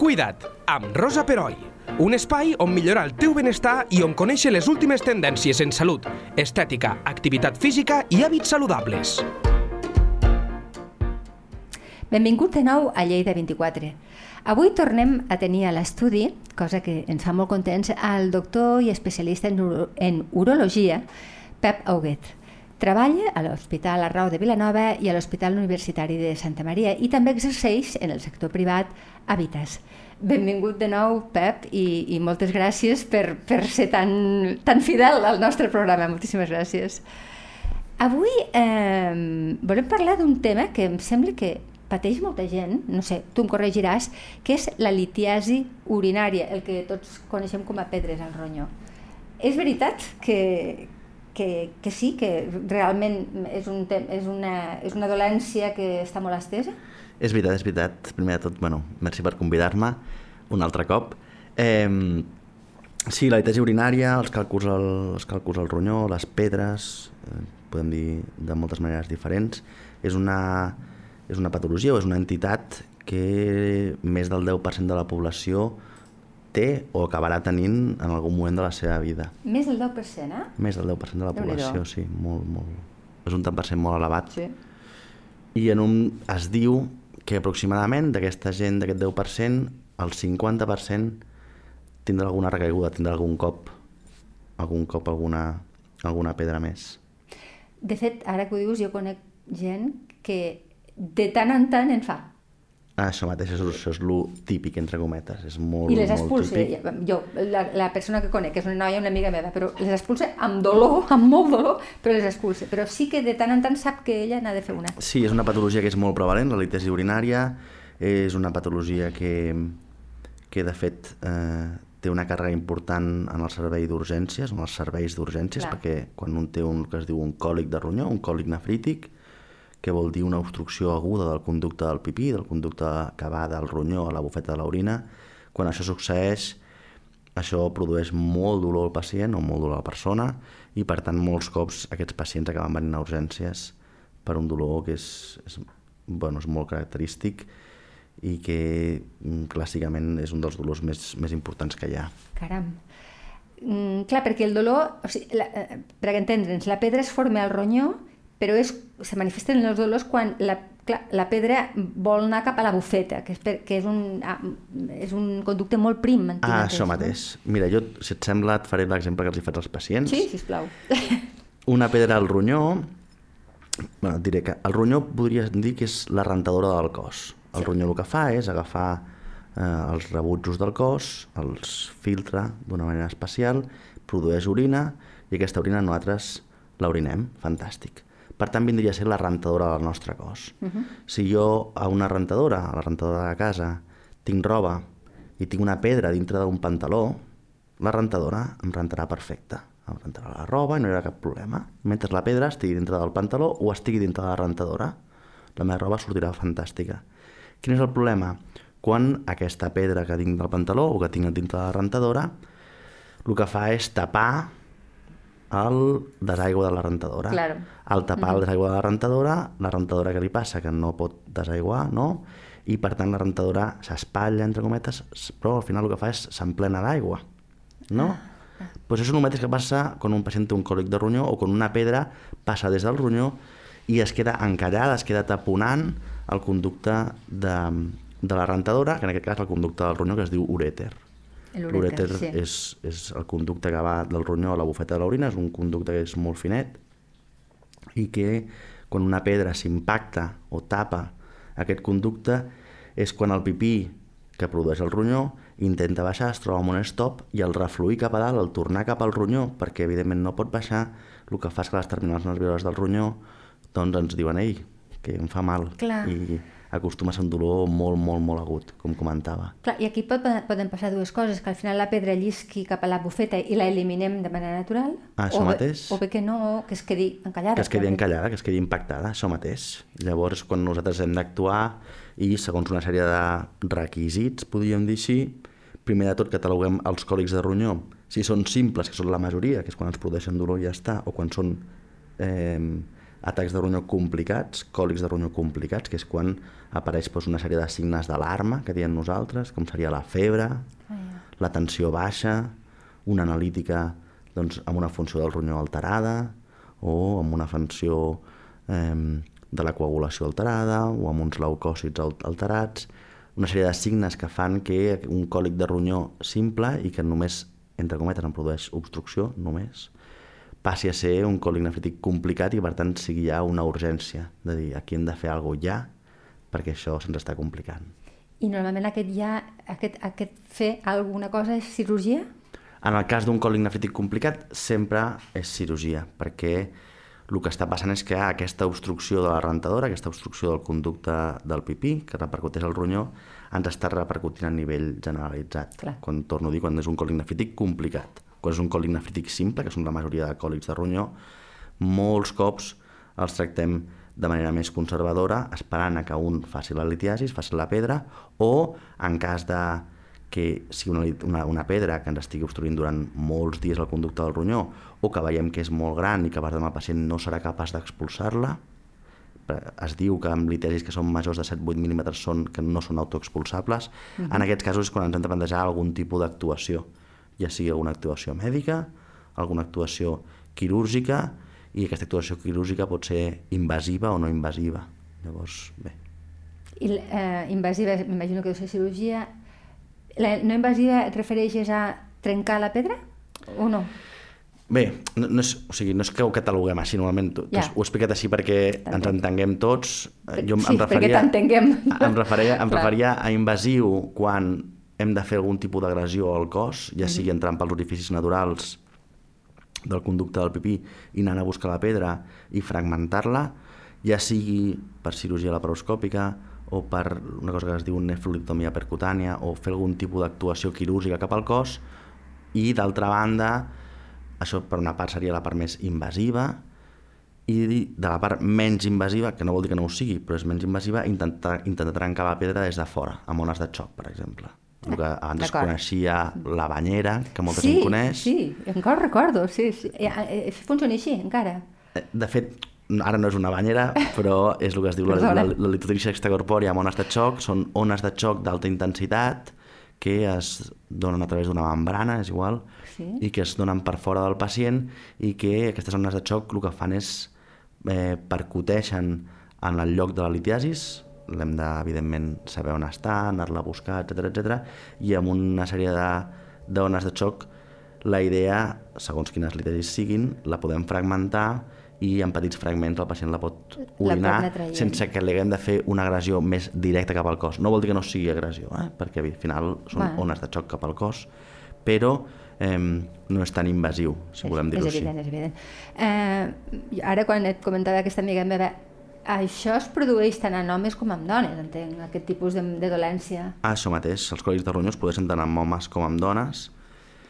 Cuida't, amb Rosa Peroi. Un espai on millorar el teu benestar i on conèixer les últimes tendències en salut, estètica, activitat física i hàbits saludables. Benvingut de nou a Lleida 24. Avui tornem a tenir a l'estudi, cosa que ens fa molt contents, al doctor i especialista en, uro en urologia, Pep Auguet. Treballa a l'Hospital Arrau de Vilanova i a l'Hospital Universitari de Santa Maria i també exerceix en el sector privat Habitas. Benvingut de nou, Pep, i, i moltes gràcies per, per ser tan, tan fidel al nostre programa. Moltíssimes gràcies. Avui eh, volem parlar d'un tema que em sembla que pateix molta gent, no sé, tu em corregiràs, que és la litiasi urinària, el que tots coneixem com a pedres al ronyó. És veritat que, que, que sí, que realment és, un, és, una, és una dolència que està molt estesa? És veritat, és veritat. Primer de tot, bueno, merci per convidar-me un altre cop. Eh, sí, la litesi urinària, els càlculs al, els càlculs al ronyó, les pedres, eh, podem dir de moltes maneres diferents, és una, és una patologia o és una entitat que més del 10% de la població té o acabarà tenint en algun moment de la seva vida. Més del 10%, eh? Més del 10% de la població, sí, molt, molt. És un tant per cent molt elevat. Sí. I en un, es diu que aproximadament d'aquesta gent, d'aquest 10%, el 50% tindrà alguna recaiguda, tindrà algun cop, algun cop alguna, alguna pedra més. De fet, ara que ho dius, jo conec gent que de tant en tant en fa això mateix, això, això és lo típic, entre cometes. És molt, I les expulsa. Jo, la, la persona que conec, que és una noia, una amiga meva, però les expulsa amb dolor, amb molt dolor, però les expulsa. Però sí que de tant en tant sap que ella n'ha de fer una. Sí, és una patologia que és molt prevalent, la litesi urinària. És una patologia que, que de fet, eh, té una càrrega important en el servei d'urgències, en els serveis d'urgències, perquè quan un té un que es diu un còlic de ronyó, un còlic nefrític, que vol dir una obstrucció aguda del conducte del pipí, del conducte que va del ronyó a la bufeta de l'orina. Quan això succeeix, això produeix molt dolor al pacient o molt dolor a la persona i per tant molts cops aquests pacients acaben venint a urgències per un dolor que és, és, bueno, és molt característic i que mm, clàssicament és un dels dolors més, més importants que hi ha. Caram. Mm, clar, perquè el dolor, o sigui, la, eh, per entendre'ns, la pedra es forma al ronyó però és, se manifesten els dolors quan la, clar, la pedra vol anar cap a la bufeta, que és, per, que és, un, ah, és un conducte molt prim. Ah, això mateix. No? Mira, jo, si et sembla, et faré l'exemple que els hi faig als pacients. Sí, sisplau. Una pedra al ronyó, bueno, et diré que el ronyó podria dir que és la rentadora del cos. El sí. ronyó el que fa és agafar eh, els rebutjos del cos, els filtra d'una manera especial, produeix orina i aquesta orina nosaltres l'orinem, fantàstic. Per tant, vindria a ser la rentadora del nostre cos. Uh -huh. Si jo a una rentadora, a la rentadora de casa, tinc roba i tinc una pedra dintre d'un pantaló, la rentadora em rentarà perfecte. Em rentarà la roba i no hi haurà cap problema. Mentre la pedra estigui dintre del pantaló o estigui dintre de la rentadora, la meva roba sortirà fantàstica. Quin és el problema? Quan aquesta pedra que tinc del pantaló o que tinc dintre de la rentadora, el que fa és tapar el desaigua de la rentadora. Claro. Al tapar mm -hmm. el desaigua de la rentadora, la rentadora que li passa que no pot desaiguar, no? I per tant la rentadora s'espatlla, entre cometes, però al final el que fa és s'emplena d'aigua, no? Ah. Pues això és el mateix que passa quan un pacient té un còlic de ronyó o quan una pedra passa des del ronyó i es queda encallada, es queda taponant el conducte de, de la rentadora, que en aquest cas el conducte del ronyó que es diu urèter. L'urèter sí. és, és el conducte que va del ronyó a la bufeta de l'orina, és un conducte que és molt finet i que quan una pedra s'impacta o tapa aquest conducte és quan el pipí que produeix el ronyó intenta baixar, es troba amb un stop i el refluir cap a dalt, el tornar cap al ronyó, perquè evidentment no pot baixar, el que fa és que les terminals nervioses del ronyó doncs ens diuen, ei, que em fa mal. Clar. I acostuma a ser un dolor molt, molt, molt agut, com comentava. Clar, I aquí pot, poden passar dues coses, que al final la pedra llisqui cap a la bufeta i la eliminem de manera natural, ah, això o, mateix. Bé, o bé que no, que es quedi encallada. Que es quedi encallada, que es quedi impactada, això mateix. Llavors, quan nosaltres hem d'actuar i segons una sèrie de requisits, podríem dir així, primer de tot cataloguem els còlics de ronyó. Si són simples, que són la majoria, que és quan ens produeixen dolor i ja està, o quan són eh, atacs de ronyó complicats, còlics de ronyó complicats, que és quan apareix doncs, una sèrie de signes d'alarma que diem nosaltres, com seria la febre, la tensió baixa, una analítica doncs, amb una funció del ronyó alterada o amb una funció eh, de la coagulació alterada o amb uns leucòcits alterats, una sèrie de signes que fan que un còlic de ronyó simple i que només, entre cometes, en produeix obstrucció, només, passi a ser un còlic nefrític complicat i per tant sigui ja una urgència de dir aquí hem de fer alguna cosa ja perquè això se'ns està complicant. I normalment aquest ja, aquest, aquest fer alguna cosa és cirurgia? En el cas d'un còlic nefrític complicat sempre és cirurgia perquè el que està passant és que aquesta obstrucció de la rentadora, aquesta obstrucció del conducte del pipí, que repercuteix al ronyó, ens està repercutint a nivell generalitzat. Clar. Quan torno a dir, quan és un còlic nefrític complicat. Quan és un còlic nefrític simple, que són la majoria de còlics de ronyó, molts cops els tractem de manera més conservadora, esperant a que un faci la litiasis, faci la pedra, o en cas de que sigui una, una, una pedra que ens estigui obstruint durant molts dies el conducte del ronyó o que veiem que és molt gran i que per tant el pacient no serà capaç d'expulsar-la, es diu que amb litesis que són majors de 7-8 mil·límetres són, que no són autoexpulsables, uh -huh. en aquests casos és quan ens hem de plantejar algun tipus d'actuació, ja sigui alguna actuació mèdica, alguna actuació quirúrgica, i aquesta actuació quirúrgica pot ser invasiva o no invasiva. Llavors, bé. I eh, invasiva, m'imagino que deu ser cirurgia. La no invasiva et refereixes a trencar la pedra o no? Bé, no, no, és, o sigui, no és que ho cataloguem així normalment, ja. ho he explicat així perquè ens entenguem tots. Jo sí, em referia, perquè t'entenguem. Em referia, em referia a invasiu quan hem de fer algun tipus d'agressió al cos, ja sigui entrant pels orificis naturals del conducte del pipí i anant a buscar la pedra i fragmentar-la, ja sigui per cirurgia laparoscòpica o per una cosa que es diu nefrolictomia percutània o fer algun tipus d'actuació quirúrgica cap al cos i d'altra banda, això per una part seria la part més invasiva i de la part menys invasiva, que no vol dir que no ho sigui, però és menys invasiva, intentar, intentar trencar la pedra des de fora, amb ones de xoc, per exemple que abans es coneixia la banyera, que molta sí, gent coneix. Sí, encara recordo, sí, sí. Eh, funciona així, encara. De fet, ara no és una banyera, però és el que es diu la, la, la litotripsia extracorpòrea amb ones de xoc, són ones de xoc d'alta intensitat que es donen a través d'una membrana, és igual, sí. i que es donen per fora del pacient i que aquestes ones de xoc el que fan és eh, percuteixen en el lloc de la litiasis, l'hem de, evidentment, saber on està, anar-la a buscar, etc etc. i amb una sèrie d'ones de, de xoc la idea, segons quines literis siguin, la podem fragmentar i en petits fragments el pacient la pot orinar la sense que li haguem de fer una agressió més directa cap al cos. No vol dir que no sigui agressió, eh? perquè al final són Va. ones de xoc cap al cos, però eh, no és tan invasiu, si és, volem dir-ho així. És evident, és evident. Eh, ara quan et comentava aquesta amiga meva, això es produeix tant en homes com en dones, entenc, aquest tipus de, de dolència. Ah, això mateix, els còlics de ronyó es produeixen tant en homes com en dones.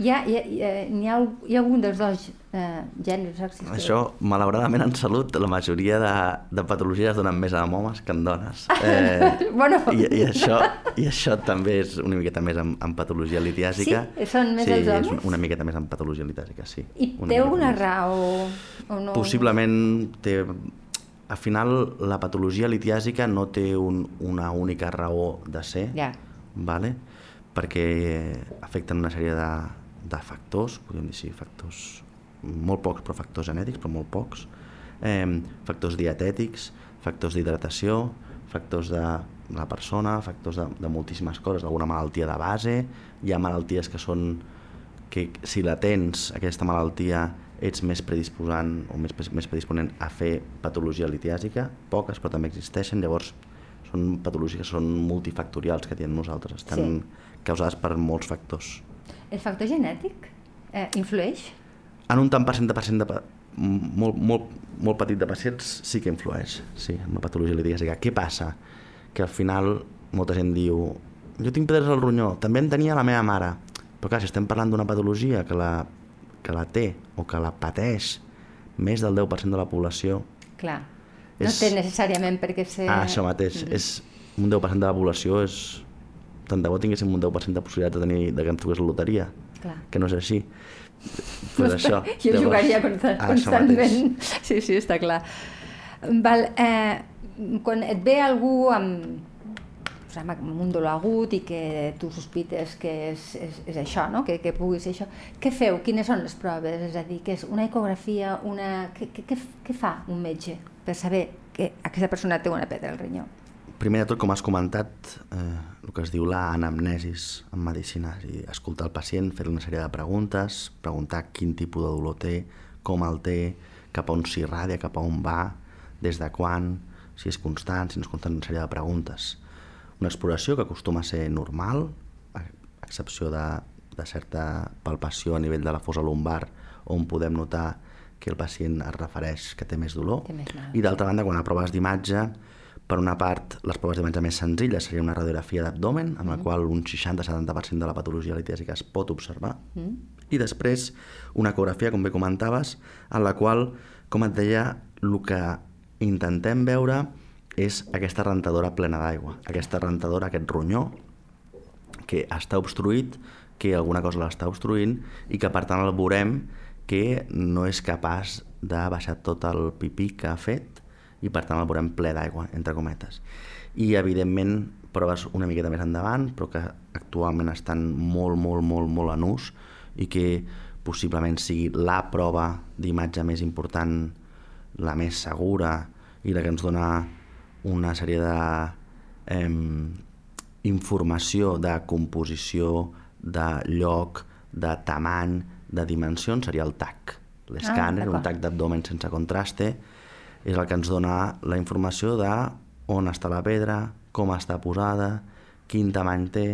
Hi ha, hi ha, hi ha, hi ha algun dels dos eh, gèneres? Existeix? Això, malauradament, en salut, la majoria de, de patologies donen més en homes que en dones. Eh, bueno. i, i, això, I això també és una miqueta més en, en patologia litiàsica. Sí? Són més sí, els homes? és una miqueta més en patologia litiàsica, sí. I té alguna raó o no? Possiblement té al final la patologia litiàsica no té un, una única raó de ser, yeah. vale? perquè afecten una sèrie de, de factors, podríem dir sí, factors, molt pocs, però factors genètics, però molt pocs, eh, factors dietètics, factors d'hidratació, factors de la persona, factors de, de moltíssimes coses, d'alguna malaltia de base, hi ha malalties que són que si la tens, aquesta malaltia, ets més predisposant o més, més predisponent a fer patologia litiàsica, poques però també existeixen, llavors són patologies que són multifactorials que diem nosaltres, estan sí. causades per molts factors. El factor genètic eh, influeix? En un tant per cent de pacient de, molt, molt, molt petit de pacients sí que influeix, sí, en la patologia litiàsica. Què passa? Que al final molta gent diu jo tinc pedres al ronyó, també en tenia la meva mare, però clar, si estem parlant d'una patologia que la que la té o que la pateix més del 10% de la població... Clar, és... no té necessàriament per què ser... Ah, això mateix, mm. és un 10% de la població és... Tant de bo tinguéssim un 10% de possibilitat de, tenir, de que ens truqués la loteria, Clar. que no és així. Pues això, jo llavors... jugaria constant, ah, constantment. Sí, sí, està clar. Val, eh, quan et ve algú amb, amb un dolor agut i que tu sospites que és, és, és això, no? que, que pugui ser això, què feu? Quines són les proves? És a dir, que és una ecografia, una... Què, què, què fa un metge per saber que aquesta persona té una pedra al rinyó? Primer de tot, com has comentat, eh, el que es diu l'anamnesis en medicina, és dir, escoltar el pacient, fer una sèrie de preguntes, preguntar quin tipus de dolor té, com el té, cap a on s'irradia, cap a on va, des de quan, si és constant, si no és constant, una sèrie de preguntes. Una exploració que acostuma a ser normal, a excepció de, de certa palpació a nivell de la fosa lumbar, on podem notar que el pacient es refereix que té més dolor. Té més mal. I d'altra banda, quan a proves d'imatge, per una part, les proves d'imatge més senzilles seria una radiografia d'abdomen, amb la mm. qual un 60-70% de la patologia litèsica es pot observar. Mm. I després, una ecografia, com bé comentaves, en la qual, com et deia, el que intentem veure és aquesta rentadora plena d'aigua, aquesta rentadora, aquest ronyó, que està obstruït, que alguna cosa l'està obstruint i que per tant el veurem que no és capaç de baixar tot el pipí que ha fet i per tant el veurem ple d'aigua, entre cometes. I evidentment proves una miqueta més endavant, però que actualment estan molt, molt, molt, molt en ús i que possiblement sigui la prova d'imatge més important, la més segura i la que ens dona una sèrie de eh, informació de composició, de lloc, de tamany, de dimensions, seria el TAC. L'escàner, ah, un TAC d'abdomen sense contraste, és el que ens dona la informació de on està la pedra, com està posada, quin tamany té,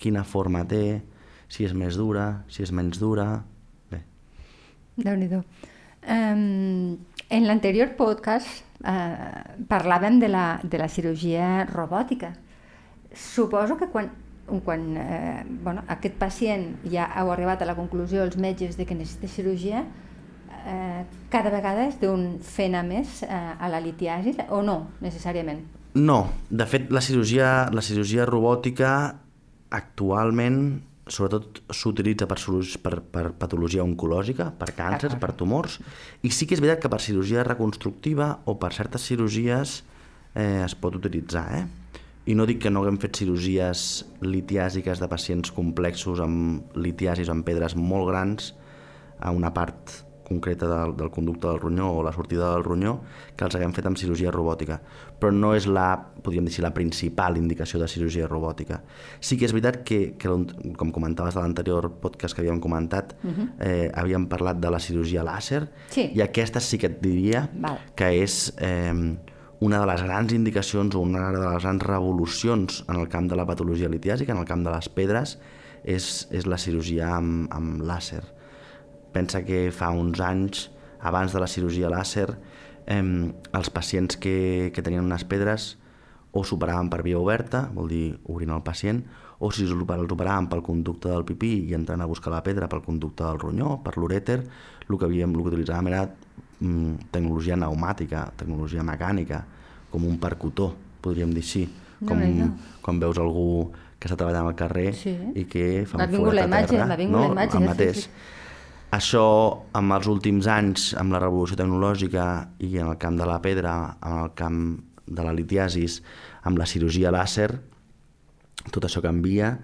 quina forma té, si és més dura, si és menys dura... Bé. Déu-n'hi-do. Um, en l'anterior podcast eh, parlàvem de la, de la cirurgia robòtica. Suposo que quan, quan eh, bueno, aquest pacient ja heu arribat a la conclusió, els metges, de que necessita cirurgia, eh, cada vegada es deuen fer anar més eh, a la litiasi o no, necessàriament? No, de fet la cirurgia, la cirurgia robòtica actualment sobretot s'utilitza per, per, per patologia oncològica, per càncers, per tumors, i sí que és veritat que per cirurgia reconstructiva o per certes cirurgies eh, es pot utilitzar, eh? I no dic que no haguem fet cirurgies litiàsiques de pacients complexos amb litiasis o amb pedres molt grans a una part concreta del, del conducte del ronyó o la sortida del ronyó que els haguem fet amb cirurgia robòtica. Però no és la, podríem dir la principal indicació de cirurgia robòtica. Sí que és veritat que, que com comentaves de l'anterior podcast que havíem comentat, uh -huh. eh, havíem parlat de la cirurgia làser sí. i aquesta sí que et diria Val. que és... Eh, una de les grans indicacions o una de les grans revolucions en el camp de la patologia litiàsica, en el camp de les pedres, és, és la cirurgia amb, amb làser. Pensa que fa uns anys, abans de la cirurgia làser, eh, els pacients que, que tenien unes pedres o s'operaven per via oberta, vol dir obrint el pacient, o si els operaven pel conducte del pipí i entrant a buscar la pedra pel conducte del ronyó, per l'urèter, el que, havíem, el que utilitzàvem era mm, tecnologia pneumàtica, tecnologia mecànica, com un percutor, podríem dir així, com no, no. quan veus algú que està treballant al carrer sí. i que fa un forat a terra. M'ha vingut no? la imatge, el mateix. Sí, sí. Això, amb els últims anys, amb la revolució tecnològica i en el camp de la pedra, en el camp de la litiasis, amb la cirurgia làser, tot això canvia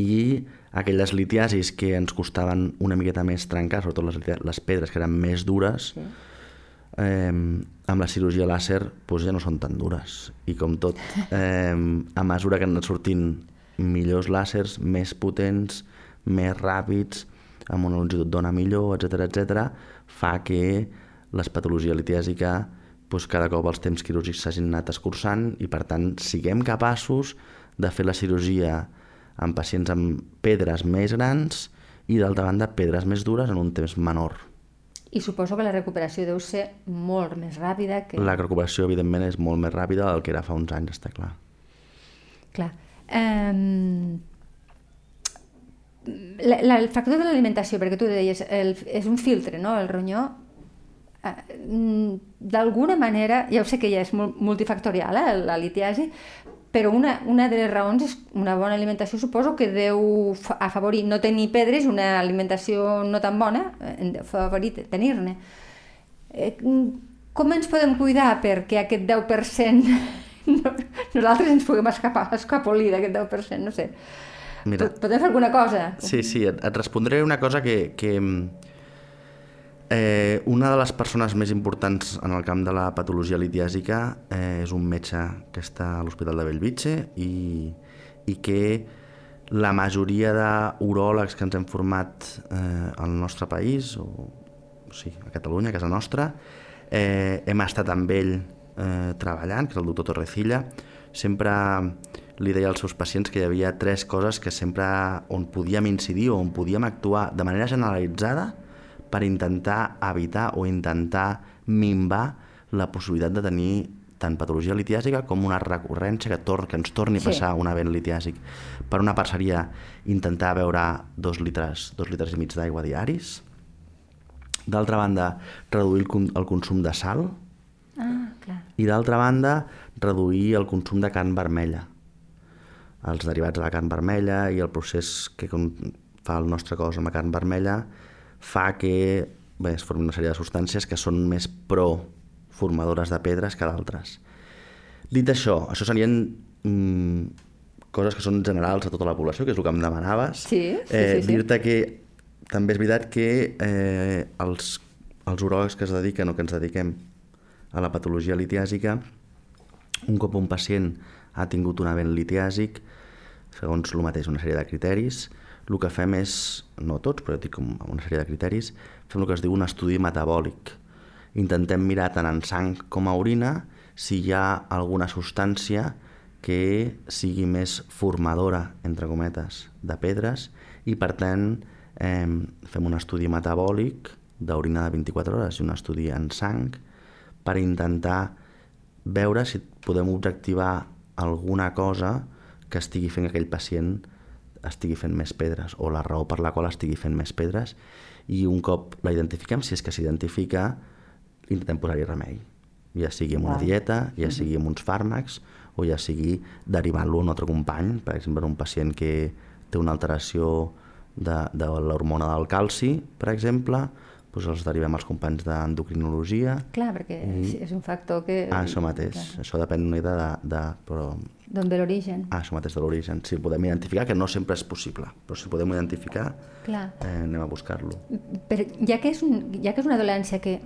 i aquelles litiasis que ens costaven una miqueta més trencar, sobretot les, les pedres que eren més dures, sí. eh, amb la cirurgia làser doncs ja no són tan dures. I com tot, eh, a mesura que han anat sortint millors làsers, més potents, més ràpids, amb una longitud d'ona millor, etc etc, fa que l'espatologia litiàsica doncs, cada cop els temps quirúrgics s'hagin anat escurçant i per tant siguem capaços de fer la cirurgia en pacients amb pedres més grans i d'altra banda pedres més dures en un temps menor. I suposo que la recuperació deu ser molt més ràpida que... La recuperació, evidentment, és molt més ràpida del que era fa uns anys, està clar. Clar. Um, la, el factor de l'alimentació, perquè tu deies, el, és un filtre, no?, el ronyó, eh, mm, d'alguna manera, ja ho sé que ja és multifactorial, eh, la litiasi, però una, una de les raons és una bona alimentació, suposo que deu afavorir no tenir pedres, una alimentació no tan bona, eh, afavorir tenir-ne. Eh, com ens podem cuidar perquè aquest 10% no, nosaltres ens puguem escapar, escapolir d'aquest 10%, no sé. Mira, Podem fer alguna cosa? Sí, sí, et, et respondré una cosa que, que eh, una de les persones més importants en el camp de la patologia litiàsica eh, és un metge que està a l'Hospital de Bellvitge i, i que la majoria d'uròlegs que ens hem format eh, al nostre país, o, o sí, a Catalunya, a casa nostra, eh, hem estat amb ell eh, treballant, que és el doctor Torrecilla, sempre li deia als seus pacients que hi havia tres coses que sempre on podíem incidir o on podíem actuar de manera generalitzada per intentar evitar o intentar minvar la possibilitat de tenir tant patologia litiàsica com una recurrència que, tor que ens torni a passar Sí. un event litiàsic. Per una part seria intentar beure dos litres, dos litres i mig d'aigua diaris. D'altra banda, reduir el, el consum de sal. Ah, clar. I d'altra banda, reduir el consum de carn vermella. Els derivats de la carn vermella i el procés que fa el nostre cos amb la carn vermella fa que bé, es formin una sèrie de substàncies que són més pro-formadores de pedres que d'altres. Dit això, això serien mm, coses que són generals a tota la població, que és el que em demanaves. Sí, sí, eh, sí, sí. Dir-te que també és veritat que eh, els, els uròlegs que es dediquen o que ens dediquem a la patologia litiàsica, un cop un pacient ha tingut un event litiàsic, segons el mateix una sèrie de criteris, el que fem és, no tots, però dic una sèrie de criteris, fem el que es diu un estudi metabòlic. Intentem mirar tant en sang com a orina si hi ha alguna substància que sigui més formadora, entre cometes, de pedres i per tant eh, fem un estudi metabòlic d'orina de 24 hores i un estudi en sang per intentar veure si podem objectivar alguna cosa que estigui fent que aquell pacient estigui fent més pedres o la raó per la qual estigui fent més pedres i un cop la identifiquem, si és que s'identifica, intentem posar-hi remei. Ja sigui amb una dieta, ja sigui amb uns fàrmacs o ja sigui derivant-lo a un altre company, per exemple, un pacient que té una alteració de, de l'hormona del calci, per exemple, doncs els derivem als companys d'endocrinologia. Clar, perquè és, és un factor que... Ah, això mateix. Clar. Això depèn una mica de, de, però D'on ve l'origen. Ah, això mateix de l'origen. Si podem identificar, que no sempre és possible, però si podem identificar, Clar. eh, anem a buscar-lo. Però ja que, és un, ja que és una dolència que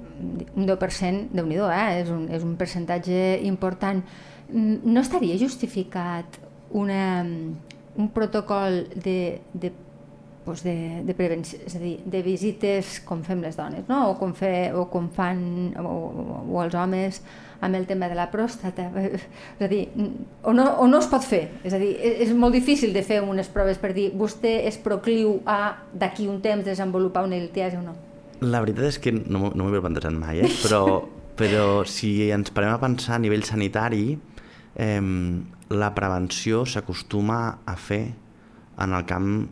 un 10%, déu nhi eh? és, un, és un percentatge important, no estaria justificat una, un protocol de, de, doncs de, de prevenció, és a dir, de visites com fem les dones, no? o, com fe, o com fan o, o els homes amb el tema de la pròstata. És a dir, o no, o no es pot fer. És a dir, és, és molt difícil de fer unes proves per dir vostè és procliu a d'aquí un temps desenvolupar una litiasi o no. La veritat és que no, no m'ho havia plantejat mai, eh? però, però si ens parem a pensar a nivell sanitari, eh, la prevenció s'acostuma a fer en el camp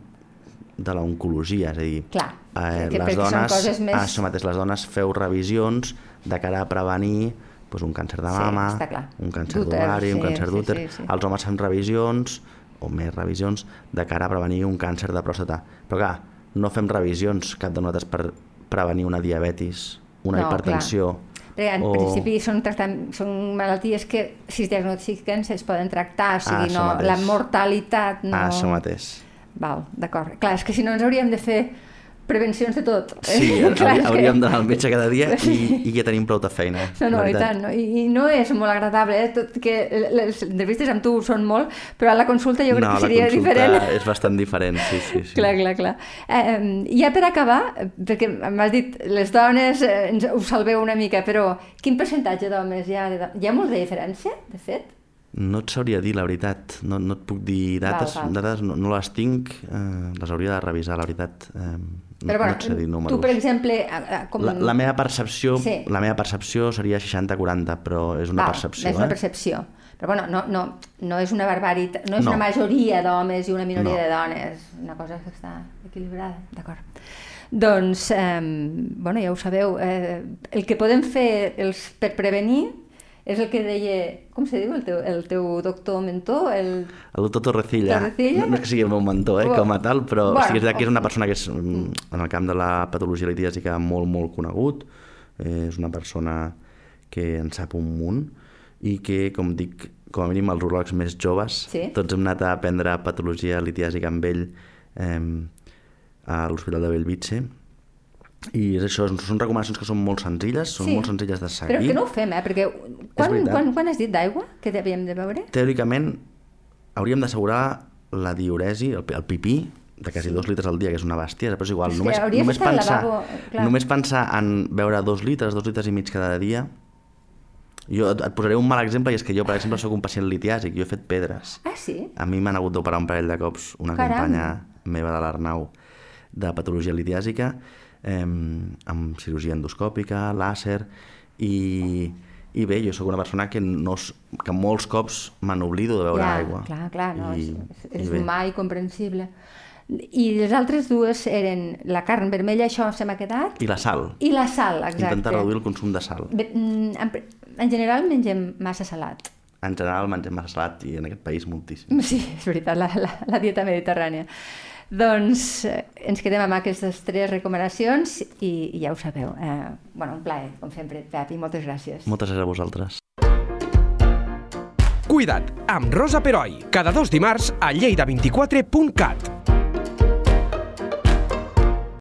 de l'oncologia, és a dir, Clar, eh, que les perquè són dones, coses més- ah, això mateix, les dones feu revisions de cara a prevenir doncs, un càncer de Sí, mama, clar. un càncer d'ovari, un sí, càncer sí, d'úter. sí, sí. Els homes fem revisions, o més revisions, de cara a prevenir un càncer de pròstata. Però clar, no fem revisions cap de nosaltres per prevenir una diabetis, una No, hipertensió... Perquè en o- principi són, tractam, són malalties que si es diagnostiquen es poden tractar, o sigui, Ah, no, mateix. la mortalitat no... Ah, això mateix. Val, d'acord. Clar, és que si no ens hauríem de fer prevencions de tot. Sí, Clar, hauríem d'anar al metge cada dia i, i ja tenim prou de feina. No, no, la i tant, no? I, i no és molt agradable, eh? tot que les entrevistes amb tu són molt, però a la consulta jo crec no, que seria la consulta diferent. és bastant diferent, sí, sí. sí. Clar, clar, clar. Eh, ja per acabar, perquè m'has dit, les dones eh, ens ho salveu una mica, però quin percentatge d'homes hi ha? Hi ha molta diferència, de fet? No et sabria dir, la veritat. No, no et puc dir dates, Val, val. dades no, no les tinc, eh, les hauria de revisar, la veritat. Eh, no, Però no bueno, dir números. tu, per exemple, a- a- com... La, la meva percepció Sí. la meva percepció seria 60-40, però és una Val, percepció. És una eh? percepció. Però bueno, no, no, no és una barbaritat, no és No. una majoria d'homes i una minoria No. de dones, una cosa que està equilibrada, d'acord. Doncs, eh, bueno, ja ho sabeu, eh, el que podem fer els, per prevenir és el que deia, com se diu el teu, el teu doctor mentor? El... El doctor Torrecilla, Torrecilla? No, no és que sigui el meu mentor, eh, Bueno, com a tal, però bueno, sí que és que és una persona que és mm, en el camp de la patologia litiàsica molt, molt conegut. Eh, és una persona que en sap un munt i que, com dic, com a mínim els uròlegs més joves, Sí. tots hem anat a aprendre patologia litiàsica amb ell eh, a l'Hospital de Bellvitge i és això, són recomanacions que són molt senzilles, són Sí. molt senzilles de seguir. Però que no ho fem, eh? Perquè quan, quan, quan has dit d'aigua que havíem de beure? Teòricament, hauríem d'assegurar la diuresi, el, el pipí, de quasi dos litres al dia, que és una bèstia, però és igual. És només, només, pensar, lavabo, només pensar en beure dos litres, dos litres i mig cada dia... Jo et, et posaré un mal exemple, i és que jo, per exemple, sóc un pacient litiàsic, jo he fet pedres. Ah, sí? A mi m'han hagut d'operar un parell de cops una Caram. companya meva de l'Arnau de patologia litiàsica, eh, amb cirurgia endoscòpica, làser, i, i bé, jo sóc una persona que, no, que molts cops me n'oblido de beure ja, aigua. Clar, clar, no, I, és, i és bé. humà i comprensible. I les altres dues eren la carn vermella, això se m'ha quedat, I la sal. i la sal, exacte. Intentar reduir el consum de sal. Bé, mm, en, en general mengem massa salat. En general mengem massa salat i en aquest país moltíssim. Sí, és veritat, la, la, la dieta mediterrània. Doncs eh, ens quedem amb aquestes tres recomanacions i, i ja ho sabeu. Eh, bueno, un plaer, com sempre, Pep, i moltes gràcies. Moltes gràcies a vosaltres. Cuida't amb Rosa Peroi, cada dos dimarts a lleida24.cat.